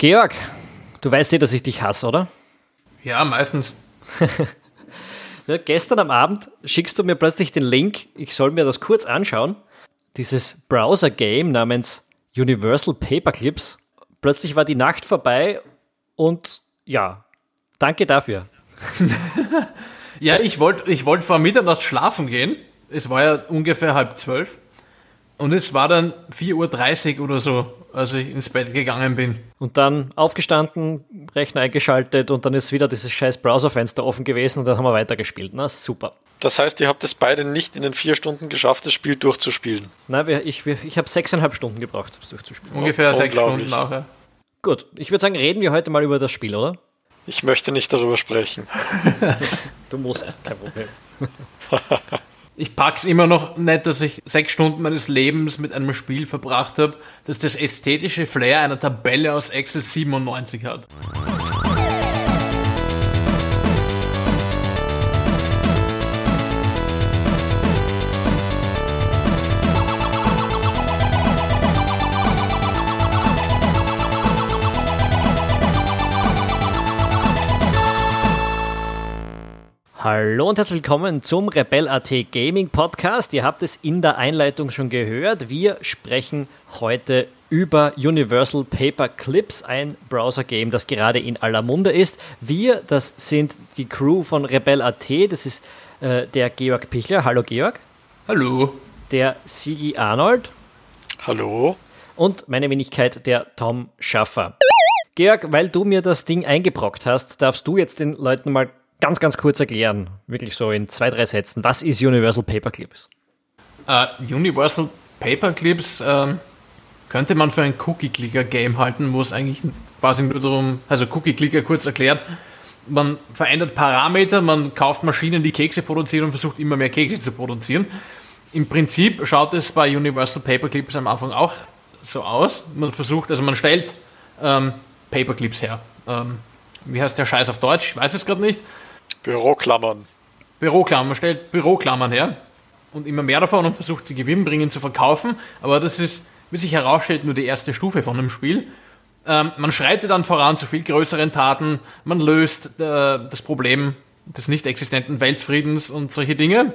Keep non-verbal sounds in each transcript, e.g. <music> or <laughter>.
Georg, du weißt eh, dass ich dich hasse, oder? Ja, meistens. <laughs> ja, gestern am Abend schickst du mir plötzlich den Link, ich soll mir das kurz anschauen. Dieses Browser-Game namens Universal Paperclips. Plötzlich war die Nacht vorbei und ja, danke dafür. <laughs> ja, ich wollte ich wollt vor Mitternacht schlafen gehen. Es war ja ungefähr halb zwölf. Und es war dann 4.30 Uhr oder so, als ich ins Bett gegangen bin. Und dann aufgestanden, Rechner eingeschaltet und dann ist wieder dieses scheiß Browserfenster offen gewesen und dann haben wir weitergespielt. Na, super. Das heißt, ihr habt es beide nicht in den vier Stunden geschafft, das Spiel durchzuspielen? Nein, ich, ich habe sechseinhalb Stunden gebraucht, das durchzuspielen. Ungefähr sechs Stunden nachher. Gut, ich würde sagen, reden wir heute mal über das Spiel, oder? Ich möchte nicht darüber sprechen. <laughs> du musst, kein Problem. <laughs> ich pack's immer noch nicht, dass ich sechs Stunden meines Lebens mit einem Spiel verbracht habe, das das ästhetische Flair einer Tabelle aus Excel 97 hat. Hallo und herzlich willkommen zum Rebel.at Gaming Podcast. Ihr habt es in der Einleitung schon gehört. Wir sprechen heute über Universal Paper Clips, ein Browser-Game, das gerade in aller Munde ist. Wir, das sind die Crew von Rebel.at. Das ist äh, der Georg Pichler. Hallo Georg. Hallo. Der Sigi Arnold. Hallo. Und meine Wenigkeit, der Tom Schaffer. Georg, weil du mir das Ding eingebrockt hast, darfst du jetzt den Leuten mal ganz, ganz kurz erklären, wirklich so in zwei, drei Sätzen, was ist Universal Paperclips? Uh, Universal Paperclips uh, könnte man für ein Cookie-Clicker-Game halten, wo es eigentlich quasi nur darum, also Cookie-Clicker kurz erklärt, man verändert Parameter, man kauft Maschinen, die Kekse produzieren und versucht immer mehr Kekse zu produzieren. Im Prinzip schaut es bei Universal Paperclips am Anfang auch so aus. Man versucht, also man stellt ähm, Paperclips her. Ähm, wie heißt der Scheiß auf Deutsch? Ich weiß es gerade nicht. Büroklammern. Büroklammern, man stellt Büroklammern her und immer mehr davon und versucht sie gewinnbringend zu verkaufen. Aber das ist, wie sich herausstellt, nur die erste Stufe von dem Spiel. Ähm, man schreitet dann voran zu viel größeren Taten, man löst äh, das Problem des nicht existenten Weltfriedens und solche Dinge.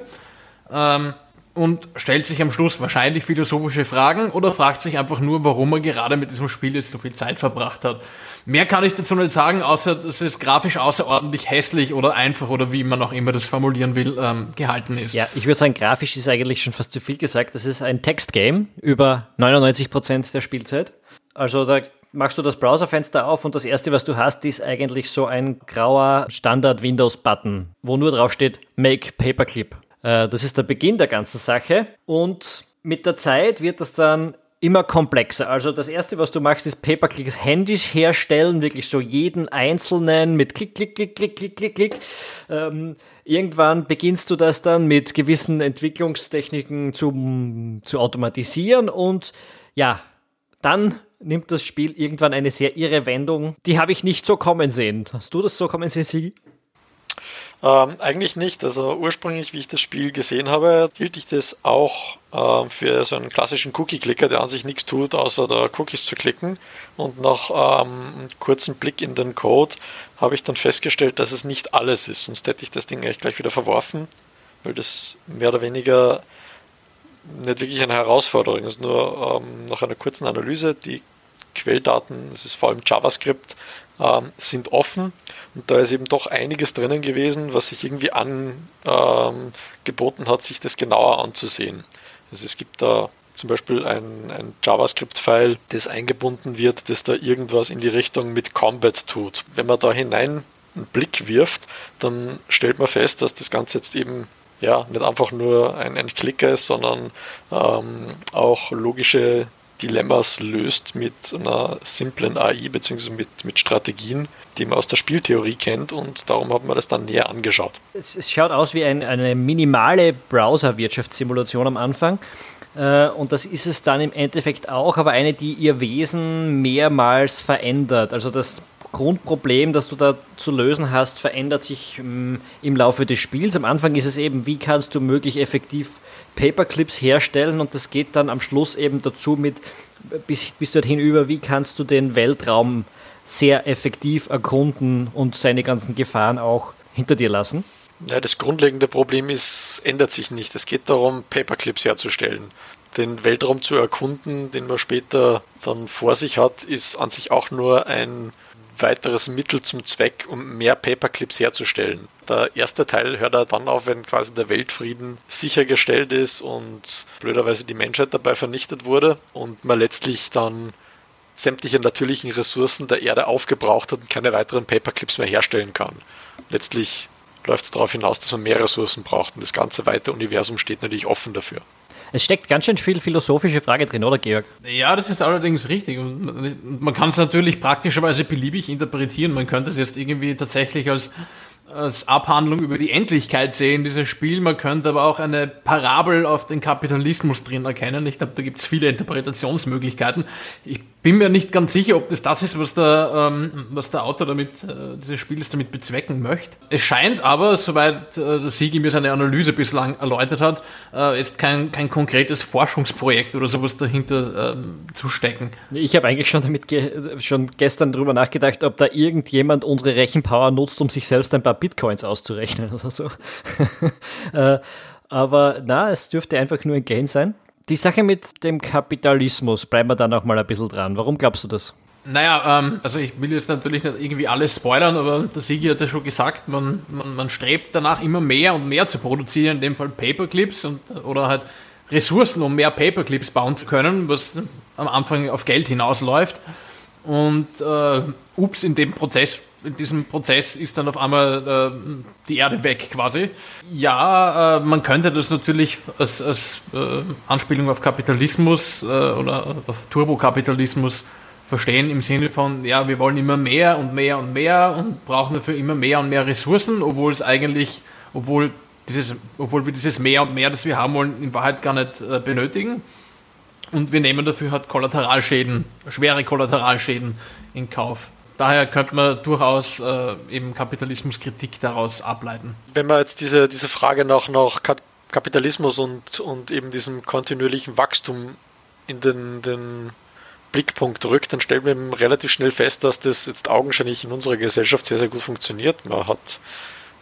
Ähm, und stellt sich am Schluss wahrscheinlich philosophische Fragen oder fragt sich einfach nur, warum er gerade mit diesem Spiel jetzt so viel Zeit verbracht hat. Mehr kann ich dazu nicht sagen, außer dass es grafisch außerordentlich hässlich oder einfach oder wie man auch immer das formulieren will, ähm, gehalten ist. Ja, ich würde sagen, grafisch ist eigentlich schon fast zu viel gesagt. Das ist ein Textgame über 99 Prozent der Spielzeit. Also da machst du das Browserfenster auf und das erste, was du hast, ist eigentlich so ein grauer Standard-Windows-Button, wo nur drauf steht Make Paperclip. Äh, das ist der Beginn der ganzen Sache und mit der Zeit wird das dann immer komplexer. Also das erste, was du machst, ist Paperclicks händisch herstellen, wirklich so jeden einzelnen mit Klick, Klick, Klick, Klick, Klick, Klick, Klick. Ähm, irgendwann beginnst du das dann mit gewissen Entwicklungstechniken zu, zu automatisieren und ja, dann nimmt das Spiel irgendwann eine sehr irre Wendung. Die habe ich nicht so kommen sehen. Hast du das so kommen sehen, Sigi? Ähm, eigentlich nicht. Also ursprünglich, wie ich das Spiel gesehen habe, hielt ich das auch äh, für so einen klassischen Cookie-Clicker, der an sich nichts tut, außer da Cookies zu klicken. Und nach ähm, einem kurzen Blick in den Code habe ich dann festgestellt, dass es nicht alles ist. Sonst hätte ich das Ding eigentlich gleich wieder verworfen, weil das mehr oder weniger nicht wirklich eine Herausforderung ist. Nur ähm, nach einer kurzen Analyse, die Quelldaten, das ist vor allem JavaScript, ähm, sind offen und da ist eben doch einiges drinnen gewesen, was sich irgendwie angeboten ähm, hat, sich das genauer anzusehen. Also es gibt da zum Beispiel ein, ein JavaScript-File, das eingebunden wird, das da irgendwas in die Richtung mit Combat tut. Wenn man da hinein einen Blick wirft, dann stellt man fest, dass das Ganze jetzt eben ja, nicht einfach nur ein, ein Klicker ist, sondern ähm, auch logische Dilemmas löst mit einer simplen AI bzw. Mit, mit Strategien, die man aus der Spieltheorie kennt und darum hat man das dann näher angeschaut. Es, es schaut aus wie ein, eine minimale Browser-Wirtschaftssimulation am Anfang äh, und das ist es dann im Endeffekt auch, aber eine, die ihr Wesen mehrmals verändert. Also das Grundproblem, das du da zu lösen hast, verändert sich mm, im Laufe des Spiels. Am Anfang ist es eben, wie kannst du möglichst effektiv Paperclips herstellen und das geht dann am Schluss eben dazu mit bis, bis dorthin über, wie kannst du den Weltraum sehr effektiv erkunden und seine ganzen Gefahren auch hinter dir lassen? Ja, das grundlegende Problem ist, ändert sich nicht. Es geht darum, Paperclips herzustellen. Den Weltraum zu erkunden, den man später dann vor sich hat, ist an sich auch nur ein weiteres Mittel zum Zweck, um mehr Paperclips herzustellen. Der erste Teil hört er dann auf, wenn quasi der Weltfrieden sichergestellt ist und blöderweise die Menschheit dabei vernichtet wurde und man letztlich dann sämtliche natürlichen Ressourcen der Erde aufgebraucht hat und keine weiteren Paperclips mehr herstellen kann. Letztlich läuft es darauf hinaus, dass man mehr Ressourcen braucht und das ganze weite Universum steht natürlich offen dafür. Es steckt ganz schön viel philosophische Frage drin, oder Georg? Ja, das ist allerdings richtig. Man kann es natürlich praktischerweise beliebig interpretieren. Man könnte es jetzt irgendwie tatsächlich als als Abhandlung über die Endlichkeit sehen, dieses Spiel. Man könnte aber auch eine Parabel auf den Kapitalismus drin erkennen. Ich glaube, da gibt es viele Interpretationsmöglichkeiten. Ich bin mir nicht ganz sicher, ob das das ist, was der, ähm, was der Autor damit, äh, dieses Spiels damit bezwecken möchte. Es scheint aber, soweit äh, der Sigi mir seine Analyse bislang erläutert hat, äh, ist kein, kein konkretes Forschungsprojekt oder sowas dahinter ähm, zu stecken. Ich habe eigentlich schon damit ge schon gestern darüber nachgedacht, ob da irgendjemand unsere Rechenpower nutzt, um sich selbst ein paar Bitcoins auszurechnen oder so. <laughs> äh, aber na, es dürfte einfach nur ein Game sein. Die Sache mit dem Kapitalismus, bleiben wir da noch mal ein bisschen dran. Warum glaubst du das? Naja, ähm, also ich will jetzt natürlich nicht irgendwie alles spoilern, aber der Sigi hat ja schon gesagt, man, man, man, strebt danach immer mehr und mehr zu produzieren, in dem Fall Paperclips und, oder halt Ressourcen, um mehr Paperclips bauen zu können, was am Anfang auf Geld hinausläuft. Und äh, ups, in dem Prozess in diesem Prozess ist dann auf einmal äh, die Erde weg quasi. Ja, äh, man könnte das natürlich als, als äh, Anspielung auf Kapitalismus äh, oder auf Turbokapitalismus verstehen im Sinne von, ja, wir wollen immer mehr und mehr und mehr und brauchen dafür immer mehr und mehr Ressourcen, obwohl es eigentlich, obwohl dieses, obwohl wir dieses mehr und mehr, das wir haben wollen, in Wahrheit gar nicht äh, benötigen. Und wir nehmen dafür halt Kollateralschäden, schwere Kollateralschäden in Kauf daher könnte man durchaus äh, eben Kapitalismuskritik daraus ableiten. Wenn man jetzt diese, diese Frage nach, nach Kapitalismus und, und eben diesem kontinuierlichen Wachstum in den, den Blickpunkt rückt, dann stellt man relativ schnell fest, dass das jetzt augenscheinlich in unserer Gesellschaft sehr, sehr gut funktioniert. Man hat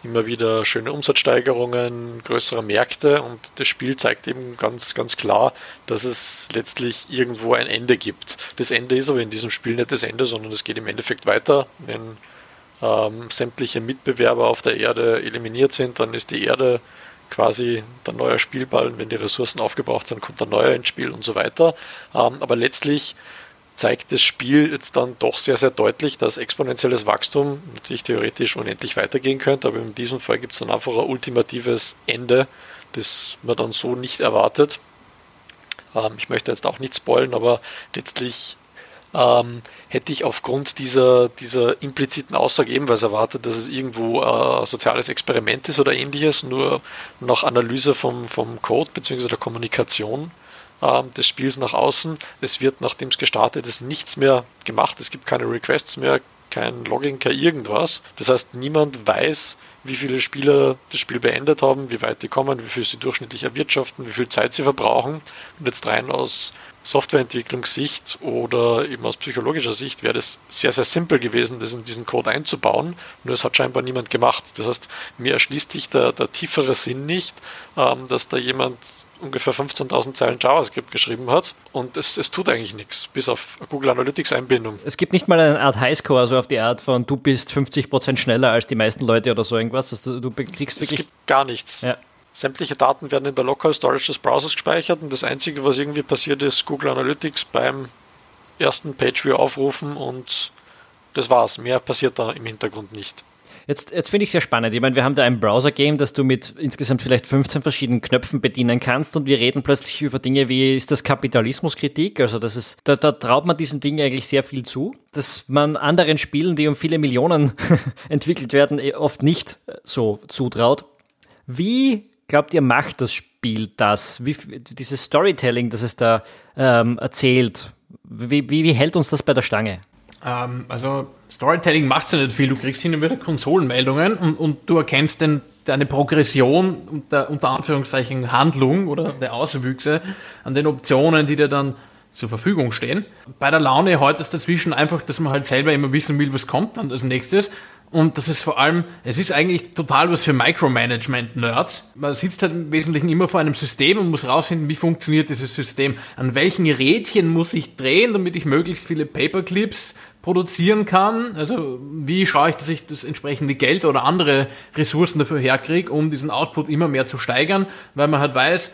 immer wieder schöne Umsatzsteigerungen, größere Märkte und das Spiel zeigt eben ganz, ganz klar, dass es letztlich irgendwo ein Ende gibt. Das Ende ist aber in diesem Spiel nicht das Ende, sondern es geht im Endeffekt weiter. Wenn ähm, sämtliche Mitbewerber auf der Erde eliminiert sind, dann ist die Erde quasi der neue Spielball. Wenn die Ressourcen aufgebraucht sind, kommt der neue ins Spiel und so weiter. Ähm, aber letztlich zeigt das Spiel jetzt dann doch sehr, sehr deutlich, dass exponentielles Wachstum natürlich theoretisch unendlich weitergehen könnte, aber in diesem Fall gibt es dann einfach ein ultimatives Ende, das man dann so nicht erwartet. Ähm, ich möchte jetzt auch nicht spoilen, aber letztlich ähm, hätte ich aufgrund dieser, dieser impliziten Aussage ebenfalls erwartet, dass es irgendwo äh, ein soziales Experiment ist oder ähnliches, nur nach Analyse vom, vom Code bzw. der Kommunikation ähm, des Spiels nach außen. Es wird, nachdem es gestartet ist, nichts mehr gemacht. Es gibt keine Requests mehr, kein Login, kein irgendwas. Das heißt, niemand weiß, wie viele Spieler das Spiel beendet haben, wie weit die kommen, wie viel sie durchschnittlich erwirtschaften, wie viel Zeit sie verbrauchen. Und jetzt rein aus Softwareentwicklungssicht oder eben aus psychologischer Sicht wäre das sehr, sehr simpel gewesen, das in diesen Code einzubauen. Nur es hat scheinbar niemand gemacht. Das heißt, mir erschließt sich der, der tiefere Sinn nicht, ähm, dass da jemand ungefähr 15.000 Zeilen JavaScript geschrieben hat und es, es tut eigentlich nichts, bis auf Google Analytics Einbindung. Es gibt nicht mal eine Art Highscore, also auf die Art von du bist 50% schneller als die meisten Leute oder so irgendwas. Also du kriegst wirklich. Es gibt gar nichts. Ja. Sämtliche Daten werden in der Local Storage des Browsers gespeichert und das Einzige, was irgendwie passiert ist, Google Analytics beim ersten Pageview aufrufen und das war's. Mehr passiert da im Hintergrund nicht. Jetzt, jetzt finde ich es sehr spannend. Ich meine, wir haben da ein Browser-Game, das du mit insgesamt vielleicht 15 verschiedenen Knöpfen bedienen kannst und wir reden plötzlich über Dinge wie, ist das Kapitalismuskritik? Also das ist, da, da traut man diesen Dingen eigentlich sehr viel zu, dass man anderen Spielen, die um viele Millionen <laughs> entwickelt werden, eh oft nicht so zutraut. Wie glaubt ihr, macht das Spiel das? Wie, dieses Storytelling, das es da ähm, erzählt, wie, wie, wie hält uns das bei der Stange? Ähm, also Storytelling macht ja nicht viel. Du kriegst hin und wieder Konsolenmeldungen und, und du erkennst den, deine Progression der unter Anführungszeichen Handlung oder der Auswüchse an den Optionen, die dir dann zur Verfügung stehen. Bei der Laune heute ist dazwischen einfach, dass man halt selber immer wissen will, was kommt dann als nächstes. Und das ist vor allem, es ist eigentlich total was für Micromanagement-Nerds. Man sitzt halt im Wesentlichen immer vor einem System und muss rausfinden, wie funktioniert dieses System. An welchen Rädchen muss ich drehen, damit ich möglichst viele Paperclips produzieren kann. Also wie schaue ich, dass ich das entsprechende Geld oder andere Ressourcen dafür herkriege, um diesen Output immer mehr zu steigern, weil man halt weiß,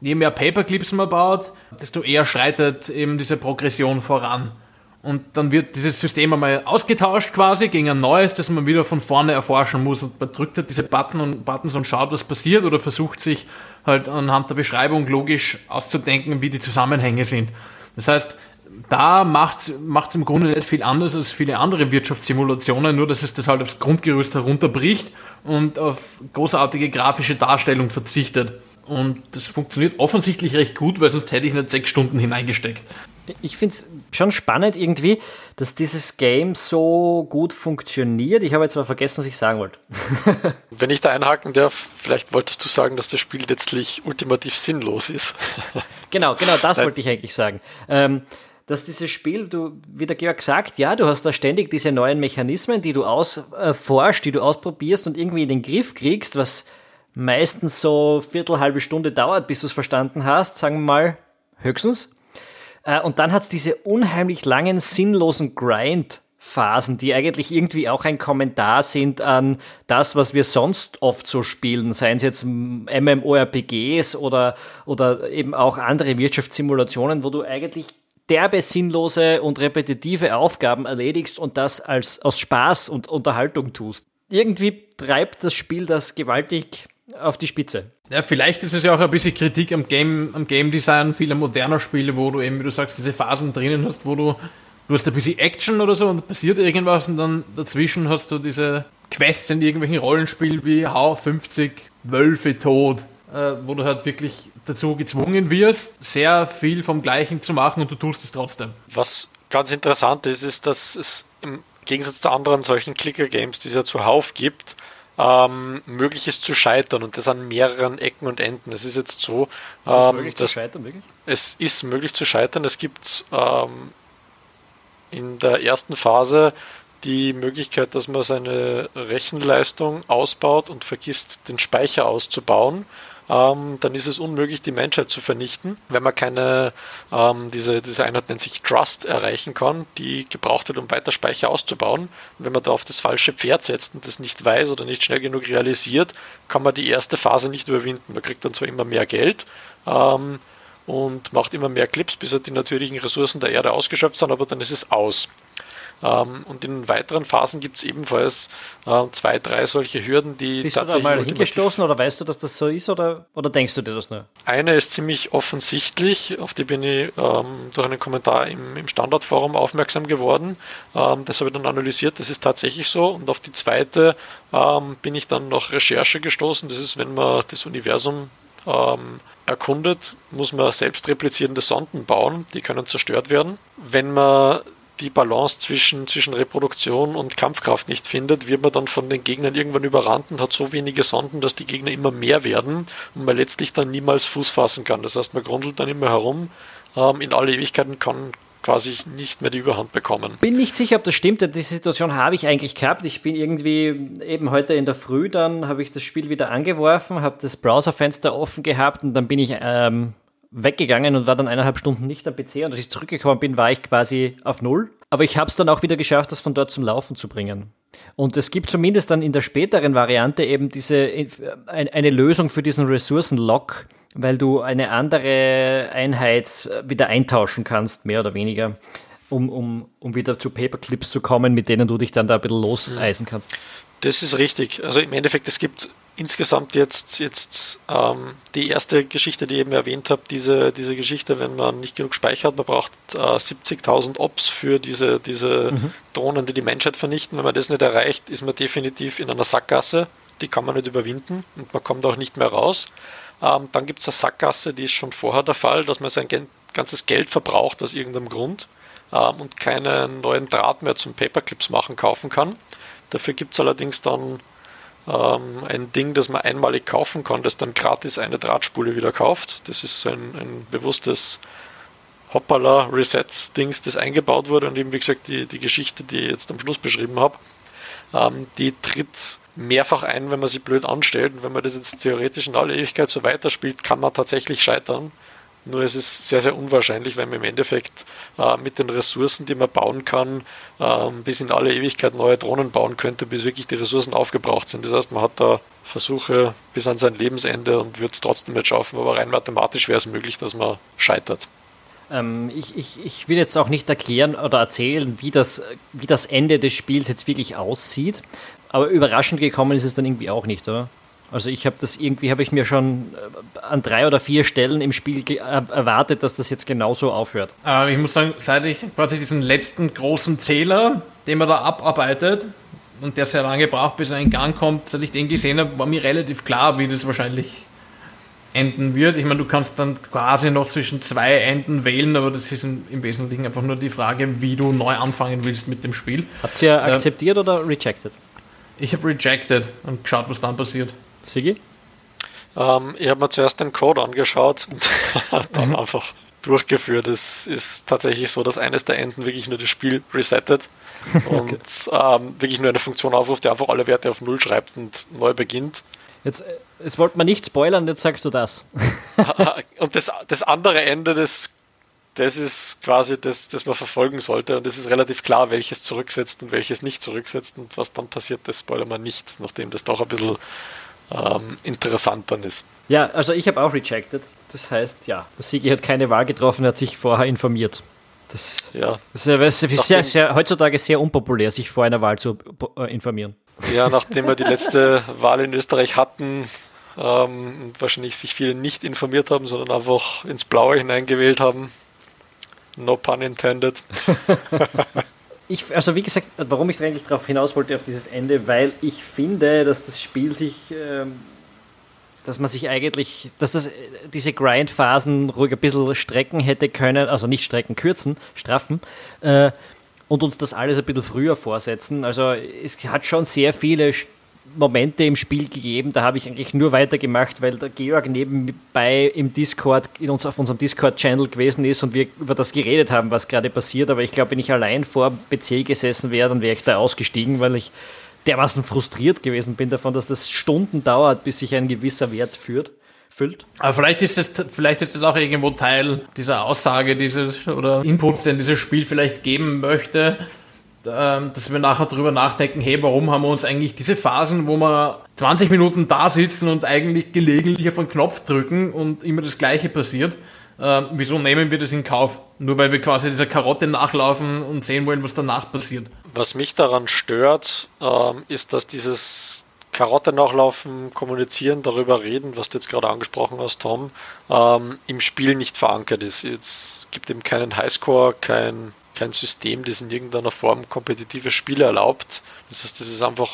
je mehr Paperclips man baut, desto eher schreitet eben diese Progression voran. Und dann wird dieses System einmal ausgetauscht quasi gegen ein neues, das man wieder von vorne erforschen muss. Und man drückt halt diese Button und Buttons und schaut, was passiert oder versucht sich halt anhand der Beschreibung logisch auszudenken, wie die Zusammenhänge sind. Das heißt, da macht es im Grunde nicht viel anders als viele andere Wirtschaftssimulationen, nur dass es das halt aufs Grundgerüst herunterbricht und auf großartige grafische Darstellung verzichtet. Und das funktioniert offensichtlich recht gut, weil sonst hätte ich nicht sechs Stunden hineingesteckt. Ich finde es schon spannend irgendwie, dass dieses Game so gut funktioniert. Ich habe jetzt mal vergessen, was ich sagen wollte. <laughs> Wenn ich da einhaken darf, vielleicht wolltest du sagen, dass das Spiel letztlich ultimativ sinnlos ist. genau, genau, das wollte ich eigentlich sagen. Ähm, dass dieses Spiel, du, wie der Georg sagt, ja, du hast da ständig diese neuen Mechanismen, die du ausforscht, äh, die du ausprobierst und irgendwie in den Griff kriegst, was meistens so viertel, halbe Stunde dauert, bis du es verstanden hast, sagen wir mal, höchstens. Äh, und dann hat es diese unheimlich langen, sinnlosen Grind. Phasen, die eigentlich irgendwie auch ein Kommentar sind an das, was wir sonst oft so spielen, seien es jetzt MMORPGs oder, oder eben auch andere Wirtschaftssimulationen, wo du eigentlich derbe, sinnlose und repetitive Aufgaben erledigst und das als, aus Spaß und Unterhaltung tust. Irgendwie treibt das Spiel das gewaltig auf die Spitze. Ja, vielleicht ist es ja auch ein bisschen Kritik am Game, am Game Design vieler moderner Spiele, wo du eben, wie du sagst, diese Phasen drinnen hast, wo du, du hast ein bisschen Action oder so und passiert irgendwas und dann dazwischen hast du diese Quests in irgendwelchen Rollenspielen wie Hau 50 Wölfe tot, äh, wo du halt wirklich dazu gezwungen wirst, sehr viel vom Gleichen zu machen und du tust es trotzdem. Was ganz interessant ist, ist, dass es im Gegensatz zu anderen solchen Clicker-Games, die es ja zuhauf gibt, ähm, möglich ist zu scheitern und das an mehreren Ecken und Enden. Es ist jetzt so, ist es ähm, möglich zu scheitern, wirklich? Es ist möglich zu scheitern. Es gibt ähm, in der ersten Phase die Möglichkeit, dass man seine Rechenleistung ausbaut und vergisst, den Speicher auszubauen ähm, dann ist es unmöglich, die Menschheit zu vernichten, wenn man keine, ähm, diese, diese Einheit nennt sich Trust, erreichen kann, die gebraucht wird, um weiter Speicher auszubauen. Und wenn man da auf das falsche Pferd setzt und das nicht weiß oder nicht schnell genug realisiert, kann man die erste Phase nicht überwinden. Man kriegt dann zwar immer mehr Geld, ähm, und macht immer mehr Clips, bis er die natürlichen Ressourcen der Erde ausgeschöpft sind, aber dann ist es aus. Ähm, und in weiteren Phasen gibt es ebenfalls äh, zwei, drei solche Hürden, die Bist tatsächlich. Du da mal hingestoßen oder weißt du, dass das so ist oder, oder denkst du dir das nur? Eine ist ziemlich offensichtlich, auf die bin ich ähm, durch einen Kommentar im, im Standardforum aufmerksam geworden. Ähm, das habe ich dann analysiert, das ist tatsächlich so. Und auf die zweite ähm, bin ich dann nach Recherche gestoßen. Das ist, wenn man das Universum ähm, erkundet, muss man selbst replizierende Sonden bauen, die können zerstört werden. Wenn man die Balance zwischen, zwischen Reproduktion und Kampfkraft nicht findet, wird man dann von den Gegnern irgendwann überrannt und hat so wenige Sonden, dass die Gegner immer mehr werden und man letztlich dann niemals Fuß fassen kann. Das heißt, man grundelt dann immer herum, ähm, in alle Ewigkeiten kann quasi nicht mehr die Überhand bekommen. Bin nicht sicher, ob das stimmt, denn diese Situation habe ich eigentlich gehabt. Ich bin irgendwie eben heute in der Früh, dann habe ich das Spiel wieder angeworfen, habe das Browserfenster offen gehabt und dann bin ich ähm, weggegangen und war dann eineinhalb Stunden nicht am PC und als ich zurückgekommen bin, war ich quasi auf Null. Aber ich habe es dann auch wieder geschafft, das von dort zum Laufen zu bringen. Und es gibt zumindest dann in der späteren Variante eben diese eine Lösung für diesen Ressourcenlock, weil du eine andere Einheit wieder eintauschen kannst, mehr oder weniger, um, um, um wieder zu Paperclips zu kommen, mit denen du dich dann da ein bisschen loseisen kannst. Das ist richtig. Also im Endeffekt, es gibt insgesamt jetzt, jetzt ähm, die erste Geschichte, die ich eben erwähnt habe, diese, diese Geschichte, wenn man nicht genug Speicher hat, man braucht äh, 70.000 Ops für diese, diese mhm. Drohnen, die die Menschheit vernichten. Wenn man das nicht erreicht, ist man definitiv in einer Sackgasse. Die kann man nicht überwinden und man kommt auch nicht mehr raus. Ähm, dann gibt es eine Sackgasse, die ist schon vorher der Fall, dass man sein ganzes Geld verbraucht aus irgendeinem Grund ähm, und keinen neuen Draht mehr zum Paperclips machen kaufen kann. Dafür gibt es allerdings dann ähm, ein Ding, das man einmalig kaufen kann, das dann gratis eine Drahtspule wieder kauft. Das ist ein, ein bewusstes Hoppala Reset-Dings, das eingebaut wurde und eben wie gesagt die, die Geschichte, die ich jetzt am Schluss beschrieben habe, ähm, die tritt mehrfach ein, wenn man sie blöd anstellt. Und wenn man das jetzt theoretisch in aller Ewigkeit so weiterspielt, kann man tatsächlich scheitern. Nur es ist sehr, sehr unwahrscheinlich, weil man im Endeffekt äh, mit den Ressourcen, die man bauen kann, äh, bis in alle Ewigkeit neue Drohnen bauen könnte, bis wirklich die Ressourcen aufgebraucht sind. Das heißt, man hat da Versuche bis an sein Lebensende und wird es trotzdem nicht schaffen, aber rein mathematisch wäre es möglich, dass man scheitert. Ähm, ich, ich, ich will jetzt auch nicht erklären oder erzählen, wie das, wie das Ende des Spiels jetzt wirklich aussieht, aber überraschend gekommen ist es dann irgendwie auch nicht, oder? Also ich habe das irgendwie, habe ich mir schon äh, an drei oder vier Stellen im Spiel äh, erwartet, dass das jetzt genauso aufhört. Äh, ich muss sagen, seit ich quasi diesen letzten großen Zähler, den man da abarbeitet und der sehr lange braucht, bis er in Gang kommt, seit ich den gesehen habe, war mir relativ klar, wie das wahrscheinlich enden wird. Ich meine, du kannst dann quasi noch zwischen zwei Enden wählen, aber das ist im Wesentlichen einfach nur die Frage, wie du neu anfangen willst mit dem Spiel. Habt ihr äh, akzeptiert oder rejected? Ich habe rejected und geschaut, was dann passiert. Sigi? Ähm, ich habe mir zuerst den Code angeschaut und <laughs> dann mhm. einfach durchgeführt. Es ist tatsächlich so, dass eines der Enden wirklich nur das Spiel resettet <laughs> und okay. ähm, wirklich nur eine Funktion aufruft, die einfach alle Werte auf Null schreibt und neu beginnt. Jetzt, äh, jetzt wollte man nicht spoilern, jetzt sagst du das. <laughs> und das, das andere Ende, das, das ist quasi das, das man verfolgen sollte. Und es ist relativ klar, welches zurücksetzt und welches nicht zurücksetzt. Und was dann passiert, das spoilern wir nicht, nachdem das doch ein bisschen ähm, interessant dann ist. Ja, also ich habe auch rejected. Das heißt, ja, der Sigi hat keine Wahl getroffen, er hat sich vorher informiert. Das, ja. das ist sehr, sehr, heutzutage sehr unpopulär, sich vor einer Wahl zu äh, informieren. Ja, nachdem wir die letzte Wahl in Österreich hatten ähm, und wahrscheinlich sich viele nicht informiert haben, sondern einfach ins Blaue hineingewählt haben. No pun intended. <laughs> ich, also wie gesagt, warum ich eigentlich darauf hinaus wollte, auf dieses Ende, weil ich finde, dass das Spiel sich, ähm, dass man sich eigentlich, dass das, diese Grind-Phasen ruhig ein bisschen strecken hätte können, also nicht strecken, kürzen, straffen, äh, und uns das alles ein bisschen früher vorsetzen. Also es hat schon sehr viele Momente im Spiel gegeben, da habe ich eigentlich nur weitergemacht, weil der Georg nebenbei im Discord, in uns, auf unserem Discord-Channel gewesen ist und wir über das geredet haben, was gerade passiert. Aber ich glaube, wenn ich allein vor PC gesessen wäre, dann wäre ich da ausgestiegen, weil ich dermaßen frustriert gewesen bin davon, dass das Stunden dauert, bis sich ein gewisser Wert führt. Füllt. Aber vielleicht ist das, vielleicht ist das auch irgendwo Teil dieser Aussage dieses oder Inputs, den dieses Spiel vielleicht geben möchte, dass wir nachher darüber nachdenken, hey, warum haben wir uns eigentlich diese Phasen, wo wir 20 Minuten da sitzen und eigentlich gelegentlich auf einen Knopf drücken und immer das Gleiche passiert, äh, wieso nehmen wir das in Kauf? Nur weil wir quasi dieser Karotte nachlaufen und sehen wollen, was danach passiert. Was mich daran stört, ähm, ist, dass dieses Karotte nachlaufen, kommunizieren, darüber reden, was du jetzt gerade angesprochen hast, Tom, ähm, im Spiel nicht verankert ist. Jetzt gibt eben keinen Highscore, kein kein System, das in irgendeiner Form kompetitive Spiele erlaubt. Das heißt, das ist einfach.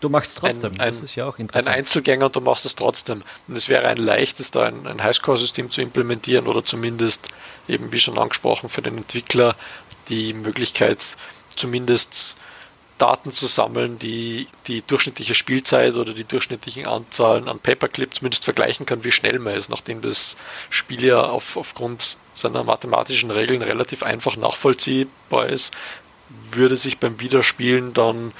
Du machst es trotzdem, ein, ein, das ist ja auch interessant. Ein Einzelgänger und du machst es trotzdem. Und es wäre ein leichtes, da ein, ein Highscore-System zu implementieren oder zumindest eben, wie schon angesprochen, für den Entwickler die Möglichkeit, zumindest Daten zu sammeln, die die durchschnittliche Spielzeit oder die durchschnittlichen Anzahlen an Paperclip zumindest vergleichen kann, wie schnell man ist, nachdem das Spiel ja auf, aufgrund seiner mathematischen Regeln relativ einfach nachvollziehbar ist, würde sich beim Wiederspielen dann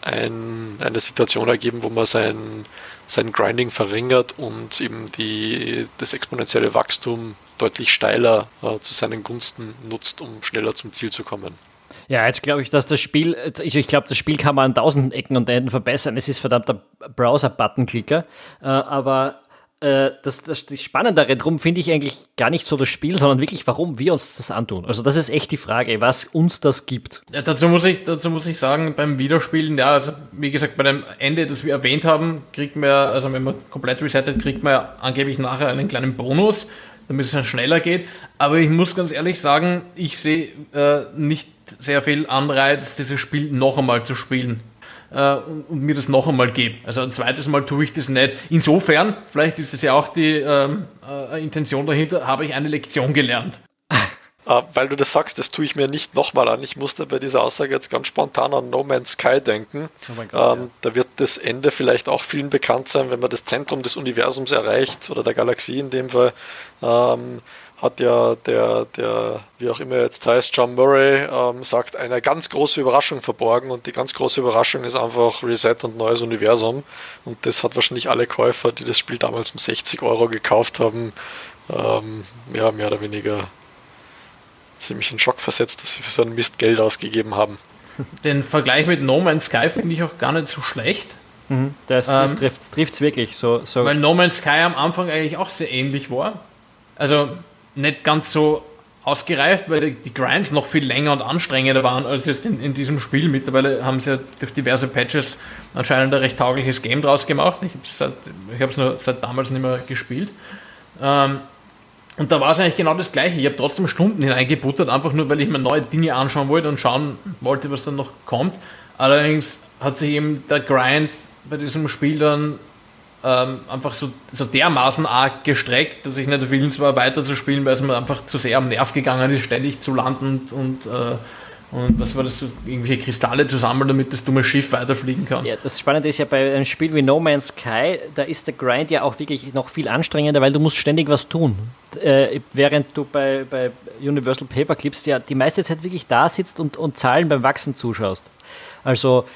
ein, eine Situation ergeben, wo man sein, sein Grinding verringert und eben die, das exponentielle Wachstum deutlich steiler äh, zu seinen Gunsten nutzt, um schneller zum Ziel zu kommen. Ja, jetzt glaube ich, dass das Spiel, ich, ich glaube, das Spiel kann man an tausend Ecken und Enden verbessern. Es ist verdammter Browser-Button-Klicker, äh, aber äh, das, das, das Spannendere drum finde ich eigentlich gar nicht so das Spiel, sondern wirklich, warum wir uns das antun. Also das ist echt die Frage, was uns das gibt. Ja, dazu muss ich, dazu muss ich sagen, beim Wiederspielen, ja, also wie gesagt, bei dem Ende, das wir erwähnt haben, kriegt man, also wenn man komplett resettet, kriegt man angeblich nachher einen kleinen Bonus, damit es dann schneller geht. Aber ich muss ganz ehrlich sagen, ich sehe äh, nicht sehr viel Anreiz, dieses Spiel noch einmal zu spielen äh, und, und, mir das noch einmal gebe. Also ein zweites Mal tue ich das nicht. Insofern, vielleicht ist es ja auch die ähm, äh, Intention dahinter, habe ich eine Lektion gelernt. Uh, weil du das sagst, das tue ich mir nicht nochmal an. Ich musste bei dieser Aussage jetzt ganz spontan an No Man's Sky denken. Oh Gott, ähm, ja. Da wird das Ende vielleicht auch vielen bekannt sein, wenn man das Zentrum des Universums erreicht oder der Galaxie in dem Fall. Ähm, hat ja der, der, wie auch immer jetzt heißt, John Murray, ähm, sagt, eine ganz große Überraschung verborgen und die ganz große Überraschung ist einfach Reset und neues Universum. Und das hat wahrscheinlich alle Käufer, die das Spiel damals um 60 Euro gekauft haben, ähm, ja, mehr oder weniger ziemlich in Schock versetzt, dass sie für so ein Mist Geld ausgegeben haben. <laughs> Den Vergleich mit No Man's Sky finde ich auch gar nicht so schlecht. Mhm, das ähm, trifft es wirklich. So, so. Weil No Man's Sky am Anfang eigentlich auch sehr ähnlich war. Also nicht ganz so ausgereift, weil die Grinds noch viel länger und anstrengender waren als jetzt in, in diesem Spiel. Mittlerweile haben sie ja durch diverse Patches anscheinend ein recht taugliches Game draus gemacht. Ich habe es nur seit damals nicht mehr gespielt. Ähm, und da war es eigentlich genau das Gleiche. Ich habe trotzdem Stunden hineingebuttert, einfach nur, weil ich mir neue Dinge anschauen wollte und schauen wollte, was dann noch kommt. Allerdings hat sich eben der Grind bei diesem Spiel dann ähm, einfach so, so dermaßen arg gestreckt, dass ich nicht willens war, weiterzuspielen, weil es mir einfach zu sehr am Nerv gegangen ist, ständig zu landen und, äh, und was war das, so, irgendwelche Kristalle zu sammeln, damit das dumme Schiff weiterfliegen kann. Ja, das Spannende ist ja bei einem Spiel wie No Man's Sky, da ist der Grind ja auch wirklich noch viel anstrengender, weil du musst ständig was tun. Äh, während du bei, bei Universal Paperclips ja die meiste Zeit wirklich da sitzt und, und Zahlen beim Wachsen zuschaust. Also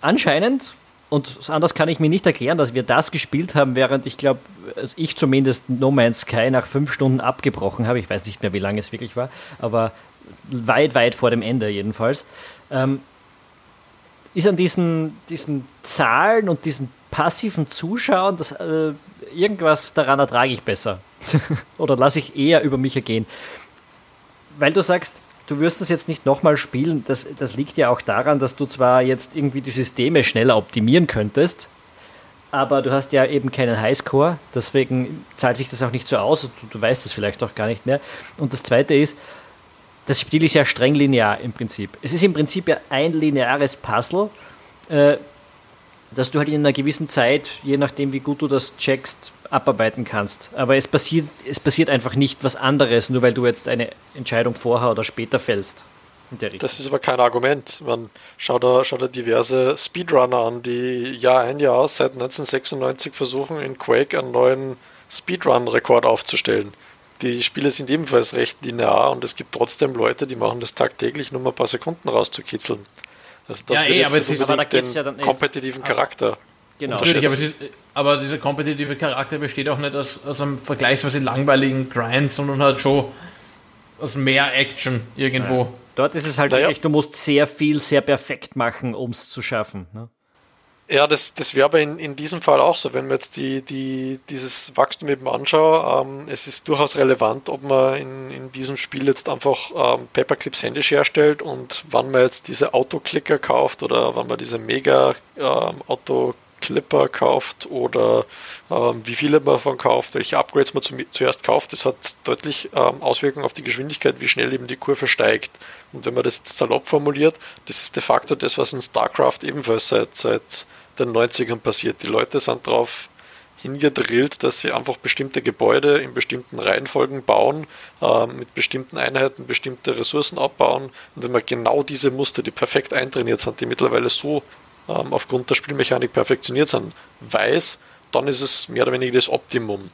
anscheinend und anders kann ich mir nicht erklären, dass wir das gespielt haben, während ich glaube, also ich zumindest No Man's Sky nach fünf Stunden abgebrochen habe. Ich weiß nicht mehr, wie lange es wirklich war, aber weit, weit vor dem Ende jedenfalls. Ähm, ist an diesen, diesen Zahlen und diesem passiven Zuschauen, dass äh, irgendwas daran ertrage ich besser. <laughs> Oder lasse ich eher über mich ergehen. Weil du sagst, du wirst das jetzt nicht nochmal spielen. Das, das liegt ja auch daran, dass du zwar jetzt irgendwie die Systeme schneller optimieren könntest, aber du hast ja eben keinen Highscore, deswegen zahlt sich das auch nicht so aus. Du, du weißt es vielleicht auch gar nicht mehr. Und das Zweite ist, das Spiel ist ja streng linear im Prinzip. Es ist im Prinzip ja ein lineares Puzzle, äh, dass du halt in einer gewissen Zeit, je nachdem wie gut du das checkst, abarbeiten kannst. Aber es passiert, es passiert einfach nicht was anderes, nur weil du jetzt eine Entscheidung vorher oder später fällst. Das ist aber kein Argument. Man schaut da, schaut da diverse Speedrunner an, die Jahr ein Jahr aus seit 1996 versuchen, in Quake einen neuen Speedrun-Rekord aufzustellen. Die Spiele sind ebenfalls recht linear und es gibt trotzdem Leute, die machen das tagtäglich, nur mal ein paar Sekunden rauszukitzeln. Also da ja, ey, aber, es ist, aber da den ja dann kompetitiven Charakter. Genau. Natürlich, aber, ist, aber, dieser kompetitive Charakter besteht auch nicht aus, aus einem vergleichsweise langweiligen Grind, sondern halt schon aus mehr Action irgendwo. Ja. Dort ist es halt naja. wirklich, du musst sehr viel, sehr perfekt machen, um es zu schaffen. Ne? Ja, das, das wäre aber in, in diesem Fall auch so, wenn man jetzt die, die, dieses Wachstum eben anschaut. Ähm, es ist durchaus relevant, ob man in, in diesem Spiel jetzt einfach ähm, Paperclips händisch herstellt und wann man jetzt diese Autoclicker kauft oder wann man diese mega ähm, kauft oder ähm, wie viele man davon kauft, welche Upgrades man zum, zuerst kauft, das hat deutlich ähm, Auswirkungen auf die Geschwindigkeit, wie schnell eben die Kurve steigt. Und wenn man das jetzt salopp formuliert, das ist de facto das, was in StarCraft ebenfalls seit, seit den 90ern passiert. Die Leute sind darauf hingedrillt, dass sie einfach bestimmte Gebäude in bestimmten Reihenfolgen bauen, äh, mit bestimmten Einheiten bestimmte Ressourcen abbauen. Und wenn man genau diese Muster, die perfekt eintrainiert sind, die mittlerweile so ähm, aufgrund der Spielmechanik perfektioniert sind, weiß, dann ist es mehr oder weniger das Optimum.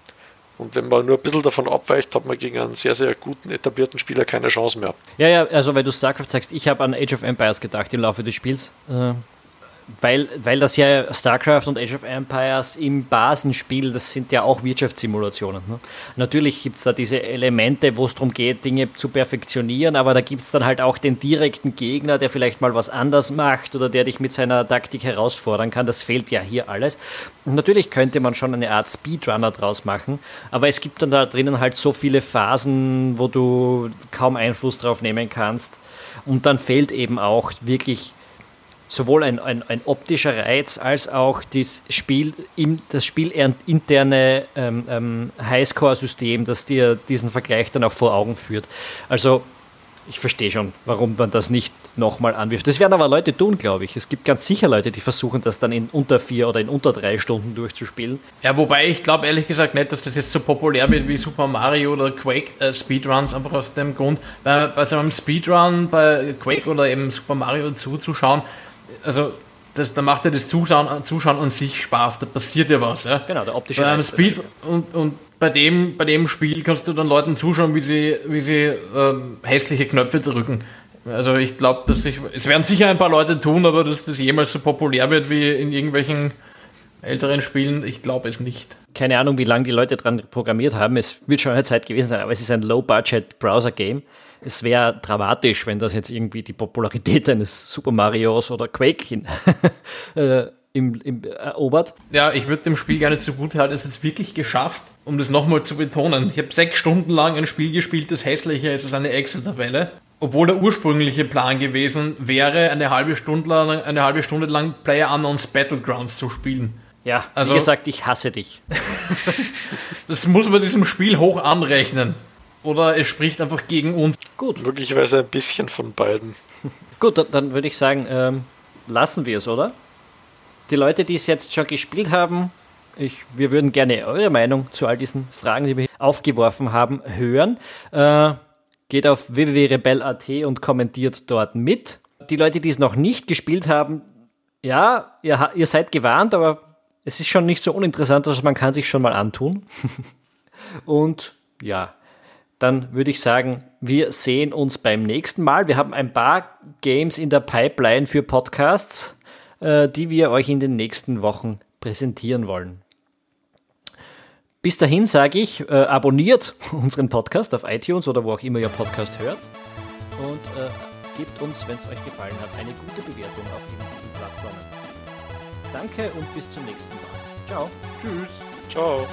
Und wenn man nur ein bisschen davon abweicht, hat man gegen einen sehr, sehr guten, etablierten Spieler keine Chance mehr. Ja, ja, also weil du StarCraft sagst, ich habe an Age of Empires gedacht im Laufe des Spiels. Äh, weil, weil das ja StarCraft und Age of Empires im Basenspiel, das sind ja auch Wirtschaftssimulationen. Ne? Natürlich gibt es da diese Elemente, wo es darum geht, Dinge zu perfektionieren, aber da gibt es dann halt auch den direkten Gegner, der vielleicht mal was anders macht oder der dich mit seiner Taktik herausfordern kann. Das fehlt ja hier alles. Und natürlich könnte man schon eine Art Speedrunner draus machen, aber es gibt dann da drinnen halt so viele Phasen, wo du kaum Einfluss drauf nehmen kannst. Und dann fehlt eben auch wirklich sowohl ein, ein, ein, optischer Reiz als auch das Spiel, das spielinterne ähm, ähm, Highscore-System, das dir diesen Vergleich dann auch vor Augen führt. Also ich verstehe schon, warum man das nicht nochmal anwirft. Das werden aber Leute tun, glaube ich. Es gibt ganz sicher Leute, die versuchen, das dann in unter vier oder in unter drei Stunden durchzuspielen. Ja, wobei ich glaube ehrlich gesagt nicht, dass das jetzt so populär wird wie Super Mario oder Quake äh, Speedruns, einfach aus dem Grund, weil bei so einem Speedrun bei Quake oder eben Super Mario zuzuschauen, also das, da macht ja das Zuschauen, Zuschauen an sich Spaß, da passiert ja was. Ja? Genau, der optische beim Speed und, und bei dem, bei dem Spiel kannst du dann Leuten zuschauen, wie sie, wie sie ähm, hässliche Knöpfe drücken. Also ich glaube, dass ich, es werden sicher ein paar Leute tun, aber dass das jemals so populär wird wie in irgendwelchen älteren Spielen, ich glaube es nicht. Keine Ahnung, wie lange die Leute dran programmiert haben. Es wird schon eine Zeit gewesen sein, aber es ist ein Low-Budget-Browser-Game. Es wäre dramatisch, wenn das jetzt irgendwie die Popularität eines Super Marios oder Quake hin, <laughs> äh, im, im, erobert. Ja, ich würde dem Spiel gerne zugute halten, es ist wirklich geschafft, um das nochmal zu betonen. Ich habe sechs Stunden lang ein Spiel gespielt, das hässlicher ist als eine Excel-Tabelle obwohl der ursprüngliche Plan gewesen wäre, eine halbe Stunde lang, eine halbe Stunde lang Player Unknowns Battlegrounds zu spielen. Ja, also, wie gesagt, ich hasse dich. <laughs> das muss man diesem Spiel hoch anrechnen. Oder es spricht einfach gegen uns. Gut. Möglicherweise ein bisschen von beiden. <laughs> Gut, dann, dann würde ich sagen, ähm, lassen wir es, oder? Die Leute, die es jetzt schon gespielt haben, ich, wir würden gerne eure Meinung zu all diesen Fragen, die wir aufgeworfen haben, hören. Äh, Geht auf www.rebell.at und kommentiert dort mit. Die Leute, die es noch nicht gespielt haben, ja, ihr, ihr seid gewarnt, aber es ist schon nicht so uninteressant, dass man kann sich schon mal antun. <laughs> und ja, dann würde ich sagen, wir sehen uns beim nächsten Mal. Wir haben ein paar Games in der Pipeline für Podcasts, äh, die wir euch in den nächsten Wochen präsentieren wollen. Bis dahin sage ich, äh, abonniert <laughs> unseren Podcast auf iTunes oder wo auch immer ihr Podcast hört und äh, gebt uns, wenn es euch gefallen hat, eine gute Bewertung auf diesen Plattformen. Danke und bis zum nächsten Mal. Ciao. Tschüss. Ciao.